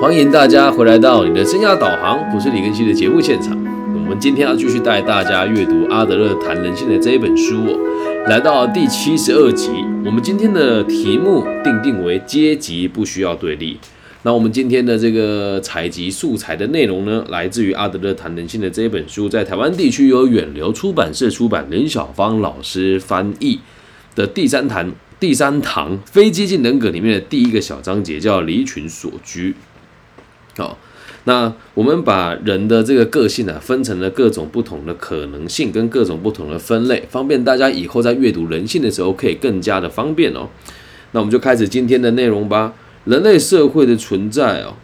欢迎大家回来到你的生涯导航，不是李根熙的节目现场。我们今天要继续带大家阅读阿德勒谈人性的这一本书哦，来到第七十二集。我们今天的题目定定为阶级不需要对立。那我们今天的这个采集素材的内容呢，来自于阿德勒谈人性的这一本书，在台湾地区由远流出版社出版，林小芳老师翻译的第三堂第三堂非激进人格里面的第一个小章节叫离群所居。好，那我们把人的这个个性啊，分成了各种不同的可能性跟各种不同的分类，方便大家以后在阅读人性的时候可以更加的方便哦。那我们就开始今天的内容吧。人类社会的存在哦，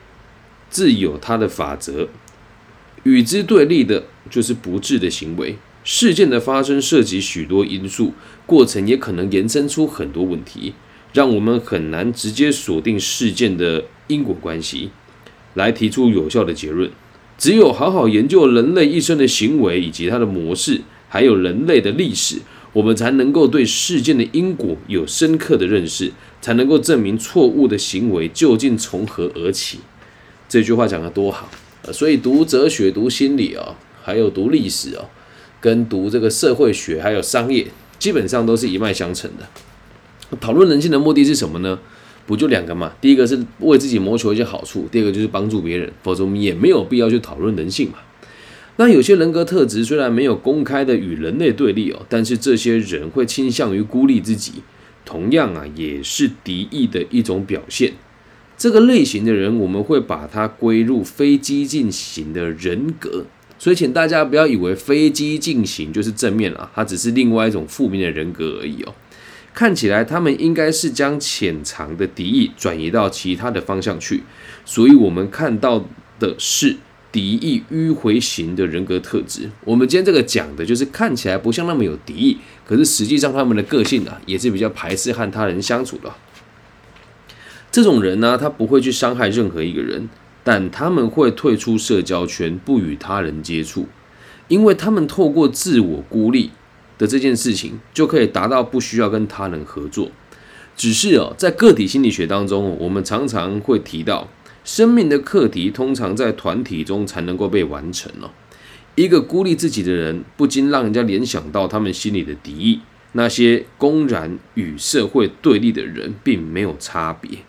自有它的法则，与之对立的就是不智的行为。事件的发生涉及许多因素，过程也可能延伸出很多问题，让我们很难直接锁定事件的因果关系，来提出有效的结论。只有好好研究人类一生的行为以及它的模式，还有人类的历史。我们才能够对事件的因果有深刻的认识，才能够证明错误的行为究竟从何而起。这句话讲得多好，呃，所以读哲学、读心理啊，还有读历史哦，跟读这个社会学还有商业，基本上都是一脉相承的。讨论人性的目的是什么呢？不就两个嘛？第一个是为自己谋求一些好处，第二个就是帮助别人，否则我们也没有必要去讨论人性嘛。那有些人格特质虽然没有公开的与人类对立哦，但是这些人会倾向于孤立自己，同样啊也是敌意的一种表现。这个类型的人，我们会把它归入非激进型的人格。所以，请大家不要以为非激进型就是正面了，它只是另外一种负面的人格而已哦。看起来他们应该是将潜藏的敌意转移到其他的方向去，所以我们看到的是。敌意迂回型的人格特质，我们今天这个讲的就是看起来不像那么有敌意，可是实际上他们的个性啊也是比较排斥和他人相处的。这种人呢，他不会去伤害任何一个人，但他们会退出社交圈，不与他人接触，因为他们透过自我孤立的这件事情，就可以达到不需要跟他人合作。只是哦，在个体心理学当中，我们常常会提到。生命的课题通常在团体中才能够被完成哦。一个孤立自己的人，不禁让人家联想到他们心里的敌意。那些公然与社会对立的人，并没有差别，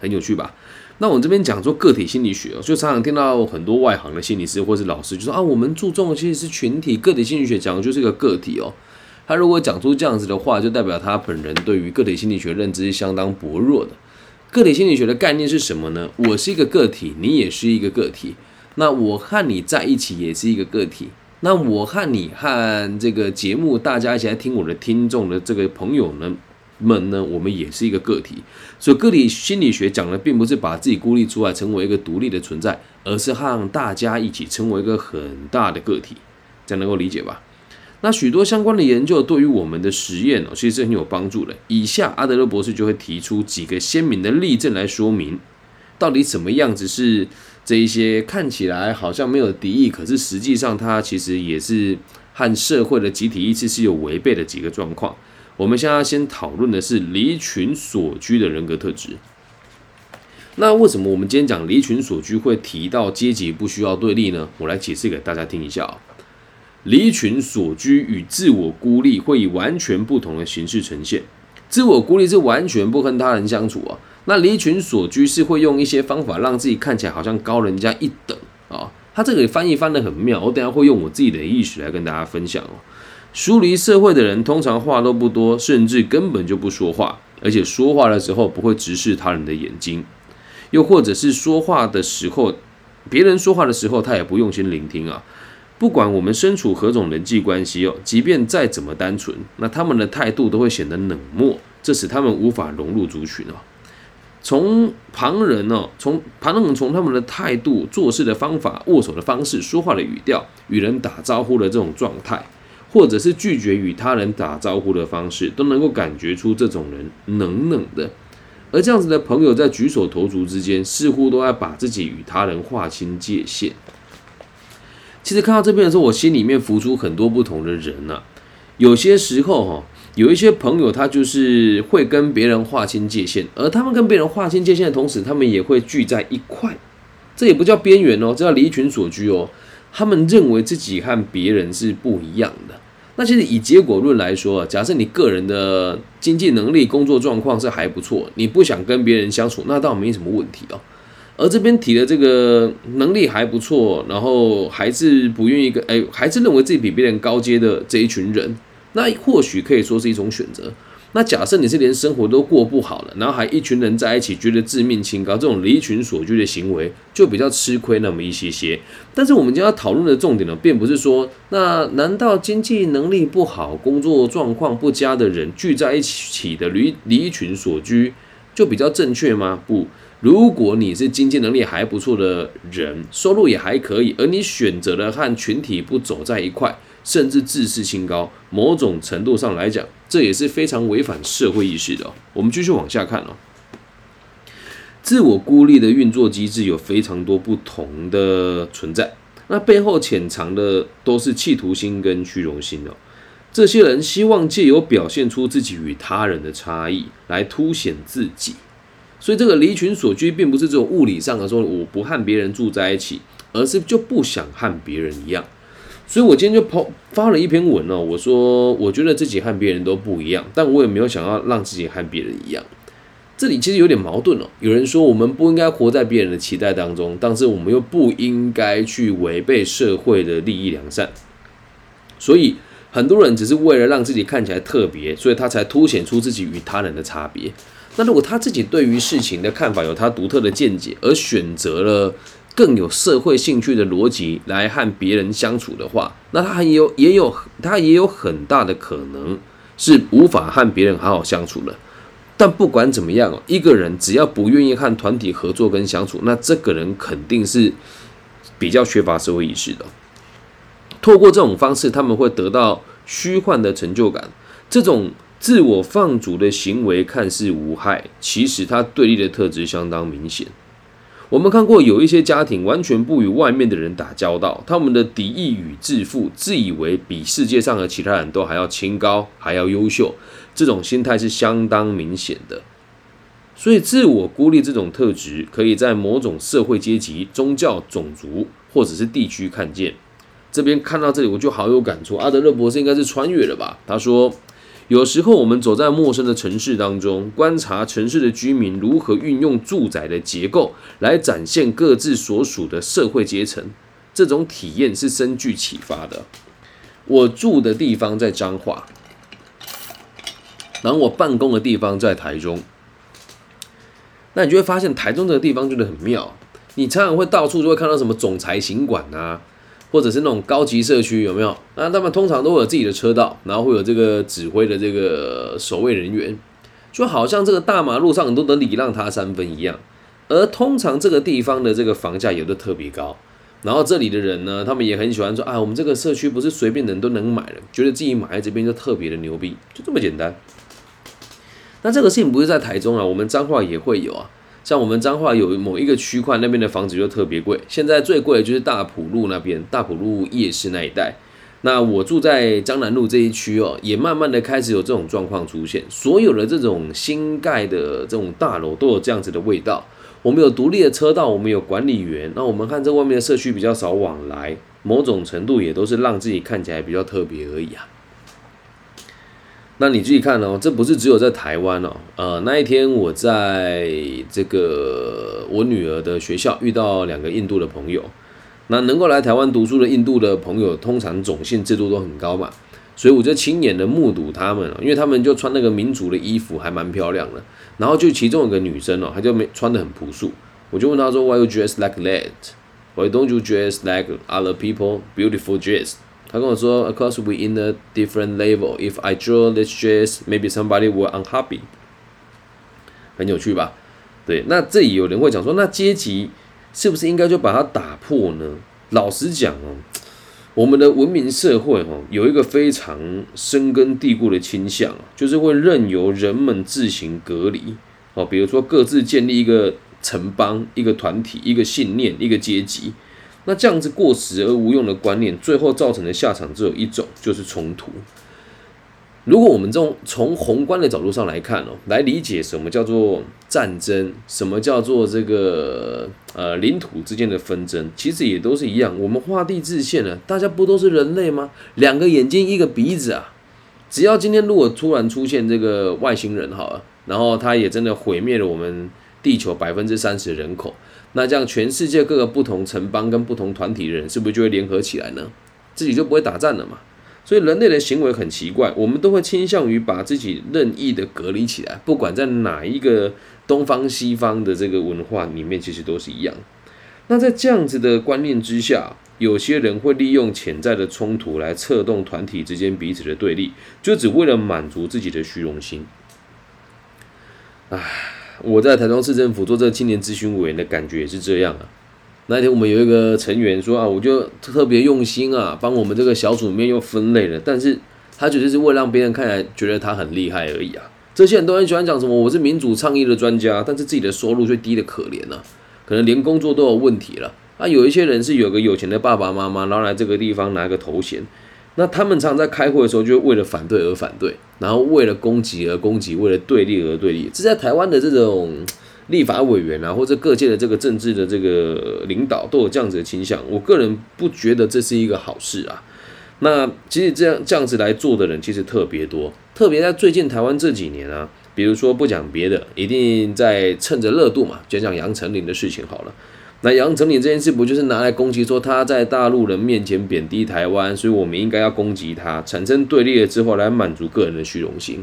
很有趣吧？那我这边讲说个体心理学哦，就常常听到很多外行的心理师或是老师就说啊，我们注重的其实是群体，个体心理学讲的就是一个个体哦。他如果讲出这样子的话，就代表他本人对于个体心理学认知是相当薄弱的。个体心理学的概念是什么呢？我是一个个体，你也是一个个体。那我和你在一起也是一个个体。那我和你和这个节目大家一起来听我的听众的这个朋友呢们呢，我们也是一个个体。所以个体心理学讲的并不是把自己孤立出来成为一个独立的存在，而是和大家一起成为一个很大的个体。这样能够理解吧？那许多相关的研究对于我们的实验哦，其实是很有帮助的。以下阿德勒博士就会提出几个鲜明的例证来说明，到底什么样子是这一些看起来好像没有敌意，可是实际上它其实也是和社会的集体意识是有违背的几个状况。我们现在先讨论的是离群所居的人格特质。那为什么我们今天讲离群所居会提到阶级不需要对立呢？我来解释给大家听一下啊。离群所居与自我孤立会以完全不同的形式呈现。自我孤立是完全不跟他人相处啊，那离群所居是会用一些方法让自己看起来好像高人家一等啊。他这个翻译翻得很妙，我等下会用我自己的意识来跟大家分享哦。疏离社会的人通常话都不多，甚至根本就不说话，而且说话的时候不会直视他人的眼睛，又或者是说话的时候，别人说话的时候他也不用心聆听啊。不管我们身处何种人际关系哦，即便再怎么单纯，那他们的态度都会显得冷漠，这使他们无法融入族群哦。从旁人哦，从旁人从他们的态度、做事的方法、握手的方式、说话的语调、与人打招呼的这种状态，或者是拒绝与他人打招呼的方式，都能够感觉出这种人冷冷的。而这样子的朋友在举手投足之间，似乎都在把自己与他人划清界限。其实看到这边的时候，我心里面浮出很多不同的人呐。有些时候哈，有一些朋友他就是会跟别人划清界限，而他们跟别人划清界限的同时，他们也会聚在一块，这也不叫边缘哦，这叫离群所居哦。他们认为自己和别人是不一样的。那其实以结果论来说，假设你个人的经济能力、工作状况是还不错，你不想跟别人相处，那倒没什么问题哦。而这边提的这个能力还不错，然后还是不愿意跟，哎，还是认为自己比别人高阶的这一群人，那或许可以说是一种选择。那假设你是连生活都过不好了，然后还一群人在一起，觉得自命清高，这种离群所居的行为就比较吃亏那么一些些。但是我们将要讨论的重点呢，并不是说，那难道经济能力不好、工作状况不佳的人聚在一起的离离群所居就比较正确吗？不，如果你是经济能力还不错的人，收入也还可以，而你选择了和群体不走在一块。甚至自视清高，某种程度上来讲，这也是非常违反社会意识的。我们继续往下看哦。自我孤立的运作机制有非常多不同的存在，那背后潜藏的都是企图心跟虚荣心哦。这些人希望借由表现出自己与他人的差异，来凸显自己。所以这个离群所居，并不是这种物理上的说我不和别人住在一起，而是就不想和别人一样。所以，我今天就抛发了一篇文哦。我说，我觉得自己和别人都不一样，但我也没有想要让自己和别人一样。这里其实有点矛盾哦。有人说，我们不应该活在别人的期待当中，但是我们又不应该去违背社会的利益良善。所以，很多人只是为了让自己看起来特别，所以他才凸显出自己与他人的差别。那如果他自己对于事情的看法有他独特的见解，而选择了。更有社会兴趣的逻辑来和别人相处的话，那他也有也有他也有很大的可能是无法和别人好好相处的。但不管怎么样，一个人只要不愿意和团体合作跟相处，那这个人肯定是比较缺乏社会意识的。透过这种方式，他们会得到虚幻的成就感。这种自我放逐的行为看似无害，其实它对立的特质相当明显。我们看过有一些家庭完全不与外面的人打交道，他们的敌意与自负，自以为比世界上的其他人都还要清高，还要优秀，这种心态是相当明显的。所以，自我孤立这种特质，可以在某种社会阶级、宗教、种族或者是地区看见。这边看到这里，我就好有感触。阿德勒博士应该是穿越了吧？他说。有时候我们走在陌生的城市当中，观察城市的居民如何运用住宅的结构来展现各自所属的社会阶层，这种体验是深具启发的。我住的地方在彰化，然后我办公的地方在台中，那你就会发现台中这个地方真的很妙，你常常会到处就会看到什么总裁行馆啊。或者是那种高级社区有没有？那他们通常都有自己的车道，然后会有这个指挥的这个守卫人员，就好像这个大马路上你都能礼让他三分一样。而通常这个地方的这个房价也都特别高，然后这里的人呢，他们也很喜欢说啊，我们这个社区不是随便人都能买的，觉得自己买在这边就特别的牛逼，就这么简单。那这个事情不是在台中啊，我们彰化也会有啊。像我们彰化有某一个区块，那边的房子就特别贵。现在最贵的就是大埔路那边，大埔路夜市那一带。那我住在江南路这一区哦，也慢慢的开始有这种状况出现。所有的这种新盖的这种大楼都有这样子的味道。我们有独立的车道，我们有管理员。那我们看这外面的社区比较少往来，某种程度也都是让自己看起来比较特别而已啊。那你自己看哦，这不是只有在台湾哦。呃，那一天我在这个我女儿的学校遇到两个印度的朋友。那能够来台湾读书的印度的朋友，通常种姓制度都很高嘛，所以我就亲眼的目睹他们，因为他们就穿那个民族的衣服，还蛮漂亮的。然后就其中有个女生哦，她就没穿的很朴素，我就问她说，Why you dress like that? Why don't you dress like other people beautiful dress? 他跟我说：“Of course, we in a different level. If I draw this dress, maybe somebody will unhappy. 很有趣吧？对，那这里有人会讲说，那阶级是不是应该就把它打破呢？老实讲哦，我们的文明社会哦，有一个非常深根蒂固的倾向，就是会任由人们自行隔离哦，比如说各自建立一个城邦、一个团体、一个信念、一个阶级。那这样子过时而无用的观念，最后造成的下场只有一种，就是冲突。如果我们从从宏观的角度上来看哦，来理解什么叫做战争，什么叫做这个呃领土之间的纷争，其实也都是一样。我们画地自限了，大家不都是人类吗？两个眼睛，一个鼻子啊！只要今天如果突然出现这个外星人好了，然后他也真的毁灭了我们地球百分之三十人口，那这样全世界各个不同城邦跟不同团体的人，是不是就会联合起来呢？自己就不会打战了嘛？所以人类的行为很奇怪，我们都会倾向于把自己任意的隔离起来，不管在哪一个东方西方的这个文化里面，其实都是一样。那在这样子的观念之下，有些人会利用潜在的冲突来策动团体之间彼此的对立，就只为了满足自己的虚荣心。唉，我在台中市政府做这个青年咨询委员的感觉也是这样啊。那天我们有一个成员说啊，我就特别用心啊，帮我们这个小组里面又分类了，但是他觉得是为了让别人看来觉得他很厉害而已啊。这些人都很喜欢讲什么，我是民主倡议的专家，但是自己的收入却低的可怜呐，可能连工作都有问题了。啊，有一些人是有个有钱的爸爸妈妈，然后来这个地方拿个头衔，那他们常在开会的时候就为了反对而反对，然后为了攻击而攻击，为了对立而对立，这在台湾的这种。立法委员啊，或者各界的这个政治的这个领导都有这样子的倾向，我个人不觉得这是一个好事啊。那其实这样这样子来做的人其实特别多，特别在最近台湾这几年啊，比如说不讲别的，一定在趁着热度嘛，讲讲杨丞琳的事情好了。那杨丞琳这件事不就是拿来攻击说他在大陆人面前贬低台湾，所以我们应该要攻击他，产生对立了之后来满足个人的虚荣心。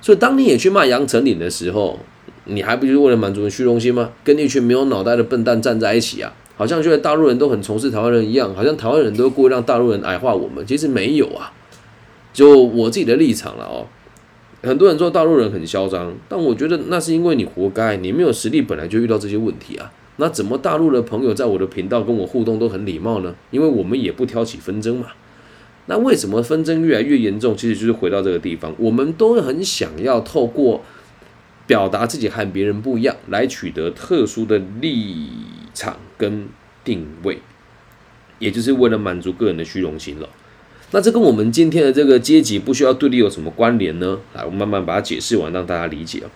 所以当你也去骂杨丞琳的时候，你还不就是为了满足虚荣心吗？跟一群没有脑袋的笨蛋站在一起啊，好像觉得大陆人都很仇视台湾人一样，好像台湾人都故意让大陆人矮化我们。其实没有啊，就我自己的立场了哦。很多人说大陆人很嚣张，但我觉得那是因为你活该，你没有实力，本来就遇到这些问题啊。那怎么大陆的朋友在我的频道跟我互动都很礼貌呢？因为我们也不挑起纷争嘛。那为什么纷争越来越严重？其实就是回到这个地方，我们都很想要透过。表达自己和别人不一样，来取得特殊的立场跟定位，也就是为了满足个人的虚荣心了。那这跟我们今天的这个阶级不需要对立有什么关联呢？来，我慢慢把它解释完，让大家理解哦。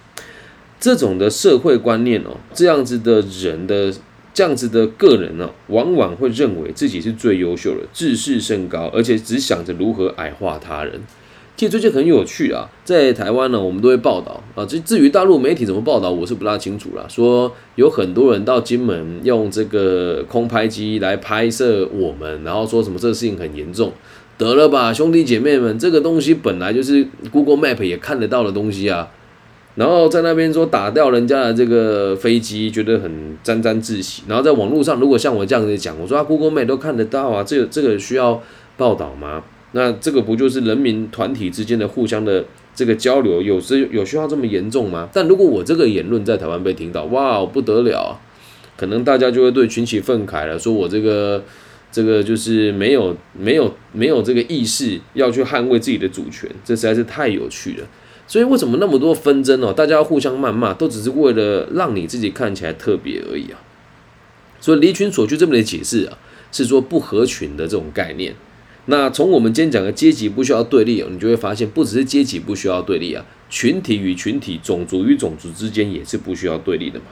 这种的社会观念哦，这样子的人的这样子的个人呢，往往会认为自己是最优秀的，自视甚高，而且只想着如何矮化他人。其实最近很有趣啊，在台湾呢，我们都会报道啊。至至于大陆媒体怎么报道，我是不大清楚了。说有很多人到金门用这个空拍机来拍摄我们，然后说什么这个事情很严重，得了吧，兄弟姐妹们，这个东西本来就是 Google Map 也看得到的东西啊。然后在那边说打掉人家的这个飞机，觉得很沾沾自喜。然后在网络上，如果像我这样子讲，我说啊，Google Map 都看得到啊，这个这个需要报道吗？那这个不就是人民团体之间的互相的这个交流，有时有需要这么严重吗？但如果我这个言论在台湾被听到，哇，不得了，可能大家就会对群起愤慨了，说我这个这个就是没有没有没有这个意识要去捍卫自己的主权，这实在是太有趣了。所以为什么那么多纷争哦？大家互相谩骂，都只是为了让你自己看起来特别而已啊。所以离群所居这么的解释啊，是说不合群的这种概念。那从我们今天讲的阶级不需要对立，你就会发现，不只是阶级不需要对立啊，群体与群体、种族与种族之间也是不需要对立的嘛。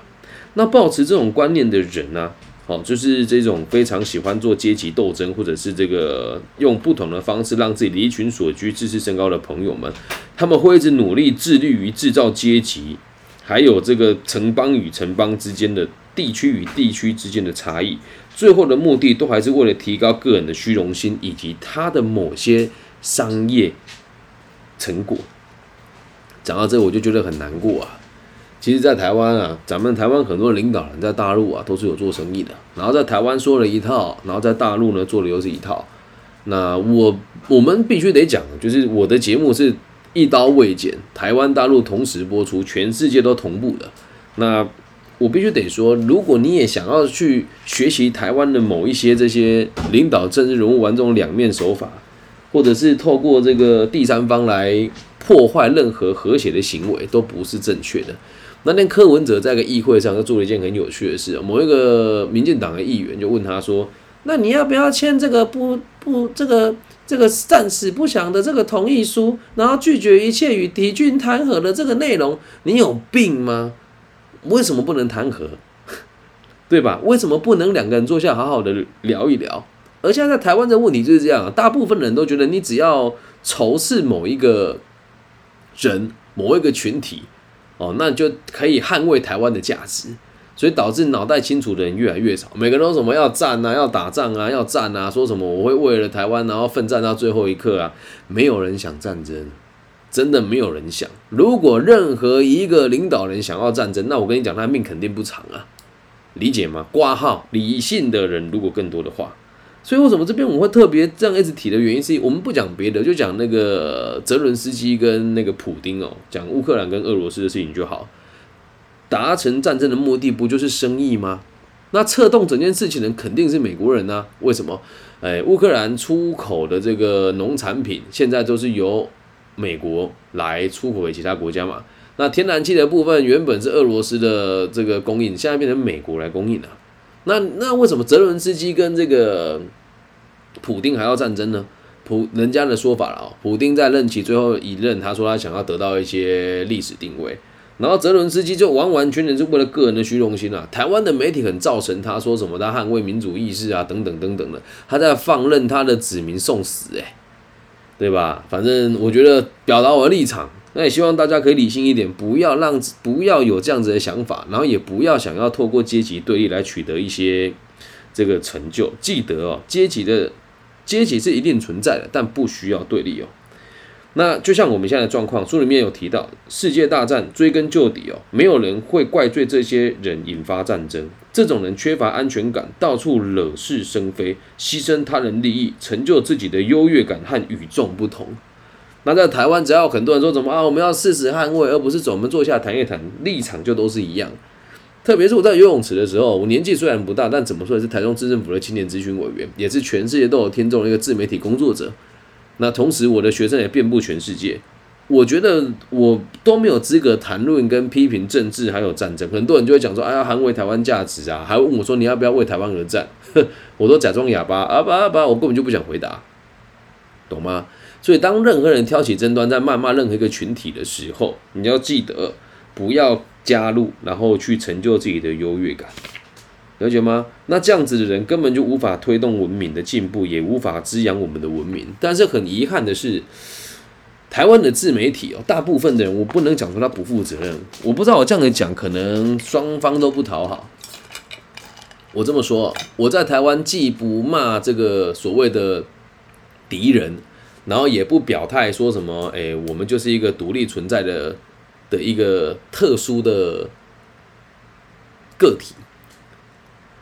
那抱持这种观念的人呢，好，就是这种非常喜欢做阶级斗争，或者是这个用不同的方式让自己离群所居、自视甚高的朋友们，他们会一直努力致力于制造阶级，还有这个城邦与城邦之间的、地区与地区之间的差异。最后的目的都还是为了提高个人的虚荣心，以及他的某些商业成果。讲到这，我就觉得很难过啊。其实，在台湾啊，咱们台湾很多领导人在大陆啊，都是有做生意的。然后在台湾说了一套，然后在大陆呢做的又是一套。那我我们必须得讲，就是我的节目是一刀未剪，台湾大陆同时播出，全世界都同步的。那我必须得说，如果你也想要去学习台湾的某一些这些领导政治人物玩这种两面手法，或者是透过这个第三方来破坏任何和谐的行为，都不是正确的。那天柯文哲在个议会上，就做了一件很有趣的事。某一个民进党的议员就问他说：“那你要不要签这个不不这个这个战死不降的这个同意书，然后拒绝一切与敌军谈和的这个内容？你有病吗？为什么不能谈和？对吧？为什么不能两个人坐下好好的聊一聊？而现在台湾的问题就是这样，大部分人都觉得你只要仇视某一个人、某一个群体，哦，那就可以捍卫台湾的价值，所以导致脑袋清楚的人越来越少。每个人都什么要战啊，要打仗啊，要战啊，说什么我会为了台湾然后奋战到最后一刻啊，没有人想战争，真的没有人想。如果任何一个领导人想要战争，那我跟你讲，他命肯定不长啊。理解吗？挂号理性的人如果更多的话，所以为什么这边我会特别这样一直提的原因，是我们不讲别的，就讲那个泽伦斯基跟那个普丁哦，讲乌克兰跟俄罗斯的事情就好。达成战争的目的不就是生意吗？那策动整件事情的肯定是美国人呢？为什么？哎，乌克兰出口的这个农产品现在都是由美国来出口给其他国家嘛？那天然气的部分原本是俄罗斯的这个供应，现在变成美国来供应了。那那为什么泽伦斯基跟这个普丁还要战争呢？普人家的说法了哦，普丁在任期最后一任，他说他想要得到一些历史定位，然后泽伦斯基就完完全全是为了个人的虚荣心啊。台湾的媒体很造神，他说什么他捍卫民主意识啊，等等等等的，他在放任他的子民送死，哎，对吧？反正我觉得表达我的立场。那也希望大家可以理性一点，不要让不要有这样子的想法，然后也不要想要透过阶级对立来取得一些这个成就。记得哦，阶级的阶级是一定存在的，但不需要对立哦。那就像我们现在的状况，书里面有提到世界大战，追根究底哦，没有人会怪罪这些人引发战争。这种人缺乏安全感，到处惹是生非，牺牲他人利益，成就自己的优越感和与众不同。那在台湾，只要很多人说怎么啊，我们要誓死捍卫，而不是走，我们坐下谈一谈，立场就都是一样。特别是我在游泳池的时候，我年纪虽然不大，但怎么说也是台中市政府的青年咨询委员，也是全世界都有听众的一个自媒体工作者。那同时，我的学生也遍布全世界。我觉得我都没有资格谈论跟批评政治还有战争。很多人就会讲说，哎呀，捍卫台湾价值啊，还问我说你要不要为台湾而战？我都假装哑巴啊吧啊吧，我根本就不想回答，懂吗？所以，当任何人挑起争端，在谩骂任何一个群体的时候，你要记得不要加入，然后去成就自己的优越感，了解吗？那这样子的人根本就无法推动文明的进步，也无法滋养我们的文明。但是很遗憾的是，台湾的自媒体哦，大部分的人，我不能讲说他不负责任。我不知道我这样子讲，可能双方都不讨好。我这么说，我在台湾既不骂这个所谓的敌人。然后也不表态说什么，哎，我们就是一个独立存在的的一个特殊的个体。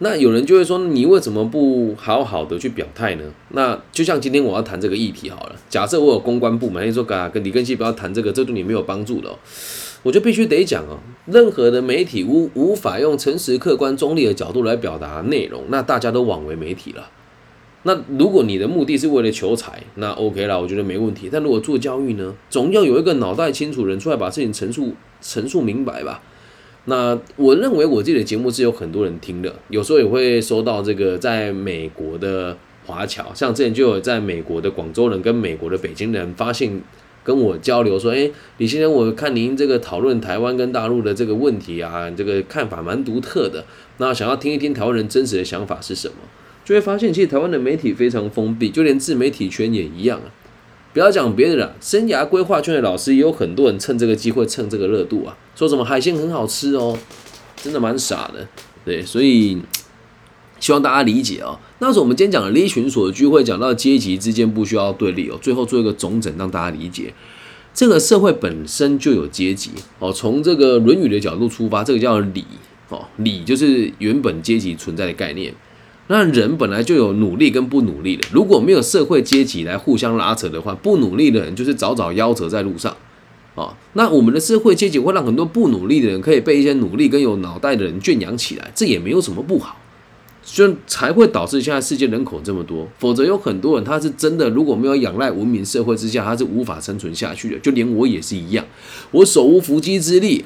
那有人就会说，你为什么不好好的去表态呢？那就像今天我要谈这个议题好了，假设我有公关部门，你说跟跟李根熙不要谈这个，这对你没有帮助的，我就必须得讲哦。任何的媒体无无法用诚实、客观、中立的角度来表达内容，那大家都枉为媒体了。那如果你的目的是为了求财，那 OK 了，我觉得没问题。但如果做教育呢，总要有一个脑袋清楚人出来把事情陈述陈述明白吧。那我认为我自己的节目是有很多人听的，有时候也会收到这个在美国的华侨，像之前就有在美国的广州人跟美国的北京人发现跟我交流说，诶，李先生，我看您这个讨论台湾跟大陆的这个问题啊，这个看法蛮独特的，那想要听一听台湾人真实的想法是什么。就会发现，其实台湾的媒体非常封闭，就连自媒体圈也一样啊。不要讲别的了，生涯规划圈的老师也有很多人趁这个机会蹭这个热度啊，说什么海鲜很好吃哦，真的蛮傻的。对，所以希望大家理解哦。那是我们今天讲的离群所的聚会讲到阶级之间不需要对立哦，最后做一个总整，让大家理解这个社会本身就有阶级哦。从这个《论语》的角度出发，这个叫礼哦，礼就是原本阶级存在的概念。那人本来就有努力跟不努力的，如果没有社会阶级来互相拉扯的话，不努力的人就是早早夭折在路上，啊，那我们的社会阶级会让很多不努力的人可以被一些努力跟有脑袋的人圈养起来，这也没有什么不好，所以才会导致现在世界人口这么多。否则有很多人他是真的如果没有仰赖文明社会之下，他是无法生存下去的。就连我也是一样，我手无缚鸡之力。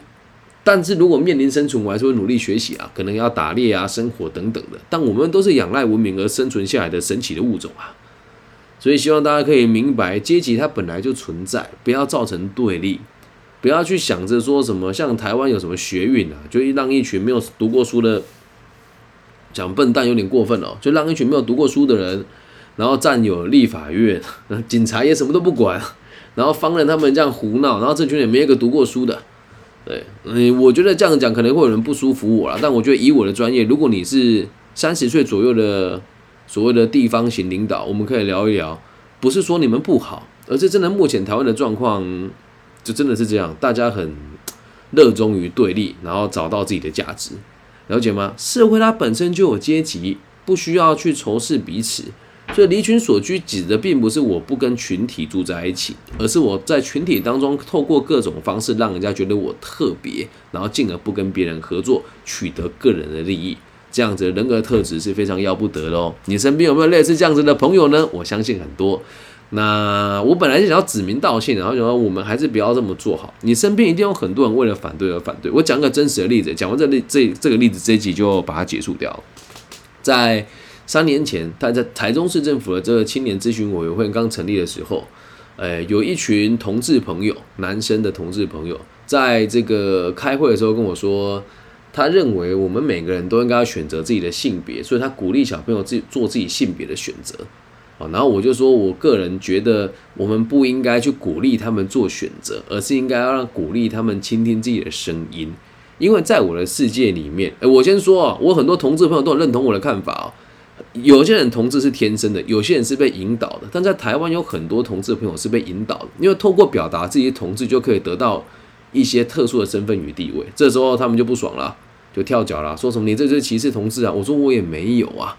但是如果面临生存，我还是会努力学习啊，可能要打猎啊、生活等等的。但我们都是仰赖文明而生存下来的神奇的物种啊，所以希望大家可以明白，阶级它本来就存在，不要造成对立，不要去想着说什么像台湾有什么学运啊，就让一群没有读过书的讲笨蛋有点过分哦，就让一群没有读过书的人，然后占有立法院，警察也什么都不管，然后放任他们这样胡闹，然后这群人没一个读过书的。对，嗯，我觉得这样讲可能会有人不舒服我了，但我觉得以我的专业，如果你是三十岁左右的所谓的地方型领导，我们可以聊一聊，不是说你们不好，而是真的目前台湾的状况就真的是这样，大家很热衷于对立，然后找到自己的价值，了解吗？社会它本身就有阶级，不需要去仇视彼此。所以离群所居指的并不是我不跟群体住在一起，而是我在群体当中透过各种方式让人家觉得我特别，然后进而不跟别人合作，取得个人的利益。这样子人格特质是非常要不得的哦。你身边有没有类似这样子的朋友呢？我相信很多。那我本来是想要指名道姓，然后想说我们还是不要这么做好。你身边一定有很多人为了反对而反对。我讲个真实的例子，讲完这例这这个例子，这一集就把它结束掉，在。三年前，他在台中市政府的这个青年咨询委员会刚成立的时候，呃，有一群同志朋友，男生的同志朋友，在这个开会的时候跟我说，他认为我们每个人都应该要选择自己的性别，所以他鼓励小朋友自己做自己性别的选择。啊，然后我就说，我个人觉得我们不应该去鼓励他们做选择，而是应该要让鼓励他们倾听自己的声音，因为在我的世界里面，哎，我先说啊，我很多同志朋友都很认同我的看法哦。有些人同志是天生的，有些人是被引导的。但在台湾有很多同志朋友是被引导的，因为透过表达自己同志就可以得到一些特殊的身份与地位。这时候他们就不爽了，就跳脚了，说什么你这是歧视同志啊？我说我也没有啊，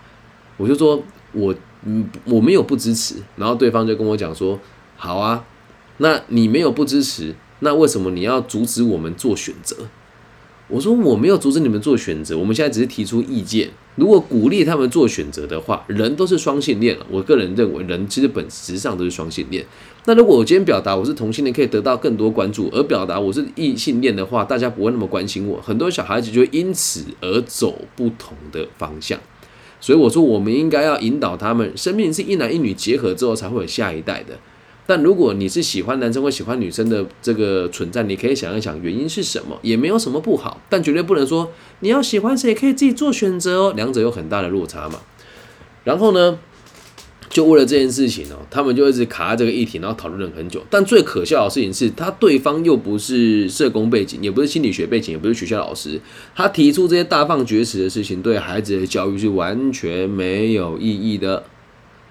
我就说我嗯我没有不支持。然后对方就跟我讲说，好啊，那你没有不支持，那为什么你要阻止我们做选择？我说我没有阻止你们做选择，我们现在只是提出意见。如果鼓励他们做选择的话，人都是双性恋了。我个人认为，人其实本质上都是双性恋。那如果我今天表达我是同性恋，可以得到更多关注；而表达我是异性恋的话，大家不会那么关心我。很多小孩子就会因此而走不同的方向。所以我说，我们应该要引导他们，生命是一男一女结合之后才会有下一代的。但如果你是喜欢男生或喜欢女生的这个存在，你可以想一想原因是什么，也没有什么不好，但绝对不能说你要喜欢谁可以自己做选择哦，两者有很大的落差嘛。然后呢，就为了这件事情哦，他们就一直卡在这个议题，然后讨论了很久。但最可笑的事情是他对方又不是社工背景，也不是心理学背景，也不是学校老师，他提出这些大放厥词的事情，对孩子的教育是完全没有意义的。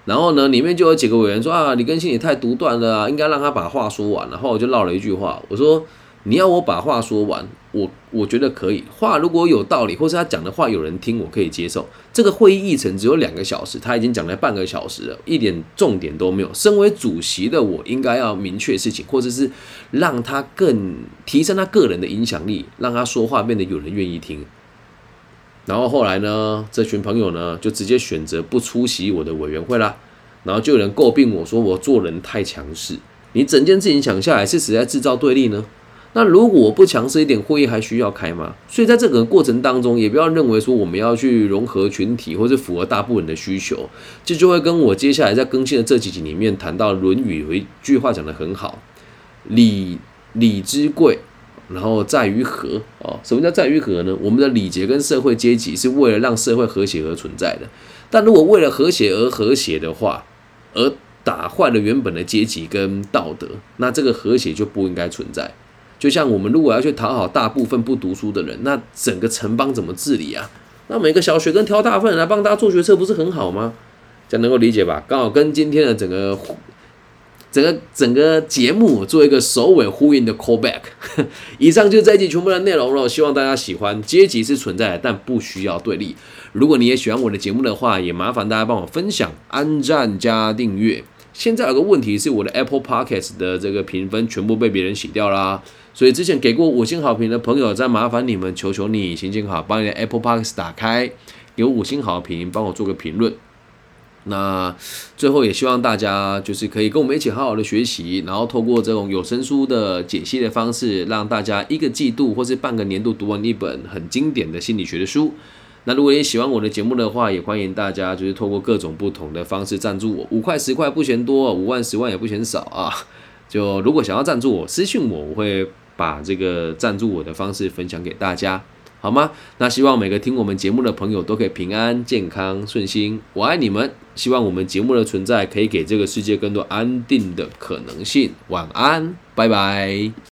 然后呢，里面就有几个委员说啊，李根新你太独断了啊，应该让他把话说完。然后我就唠了一句话，我说你要我把话说完，我我觉得可以。话如果有道理，或是他讲的话有人听，我可以接受。这个会议议程只有两个小时，他已经讲了半个小时了，一点重点都没有。身为主席的我，应该要明确事情，或者是让他更提升他个人的影响力，让他说话变得有人愿意听。然后后来呢，这群朋友呢就直接选择不出席我的委员会啦。然后就有人诟病我说我做人太强势。你整件事情想下来是实在制造对立呢？那如果我不强势一点，会议还需要开吗？所以在这个过程当中，也不要认为说我们要去融合群体或者符合大部分的需求，这就会跟我接下来在更新的这几集里面谈到《论语》有一句话讲得很好：“礼礼之贵。”然后在于和哦，什么叫在于和呢？我们的礼节跟社会阶级是为了让社会和谐而存在的。但如果为了和谐而和谐的话，而打坏了原本的阶级跟道德，那这个和谐就不应该存在。就像我们如果要去讨好大部分不读书的人，那整个城邦怎么治理啊？那每个小学跟挑大粪来帮大家做决策，不是很好吗？这样能够理解吧？刚好跟今天的整个。整个整个节目做一个首尾呼应的 callback，以上就是这一集全部的内容了。希望大家喜欢。阶级是存在的，但不需要对立。如果你也喜欢我的节目的话，也麻烦大家帮我分享、按赞加订阅。现在有个问题是，我的 Apple Podcast 的这个评分全部被别人洗掉啦，所以之前给过五星好评的朋友，再麻烦你们，求求你，行行好，帮你的 Apple Podcast 打开，给我五星好评，帮我做个评论。那最后也希望大家就是可以跟我们一起好好的学习，然后透过这种有声书的解析的方式，让大家一个季度或是半个年度读完一本很经典的心理学的书。那如果也喜欢我的节目的话，也欢迎大家就是透过各种不同的方式赞助我，五块十块不嫌多，五万十万也不嫌少啊。就如果想要赞助我，私信我，我会把这个赞助我的方式分享给大家。好吗？那希望每个听我们节目的朋友都可以平安、健康、顺心。我爱你们！希望我们节目的存在可以给这个世界更多安定的可能性。晚安，拜拜。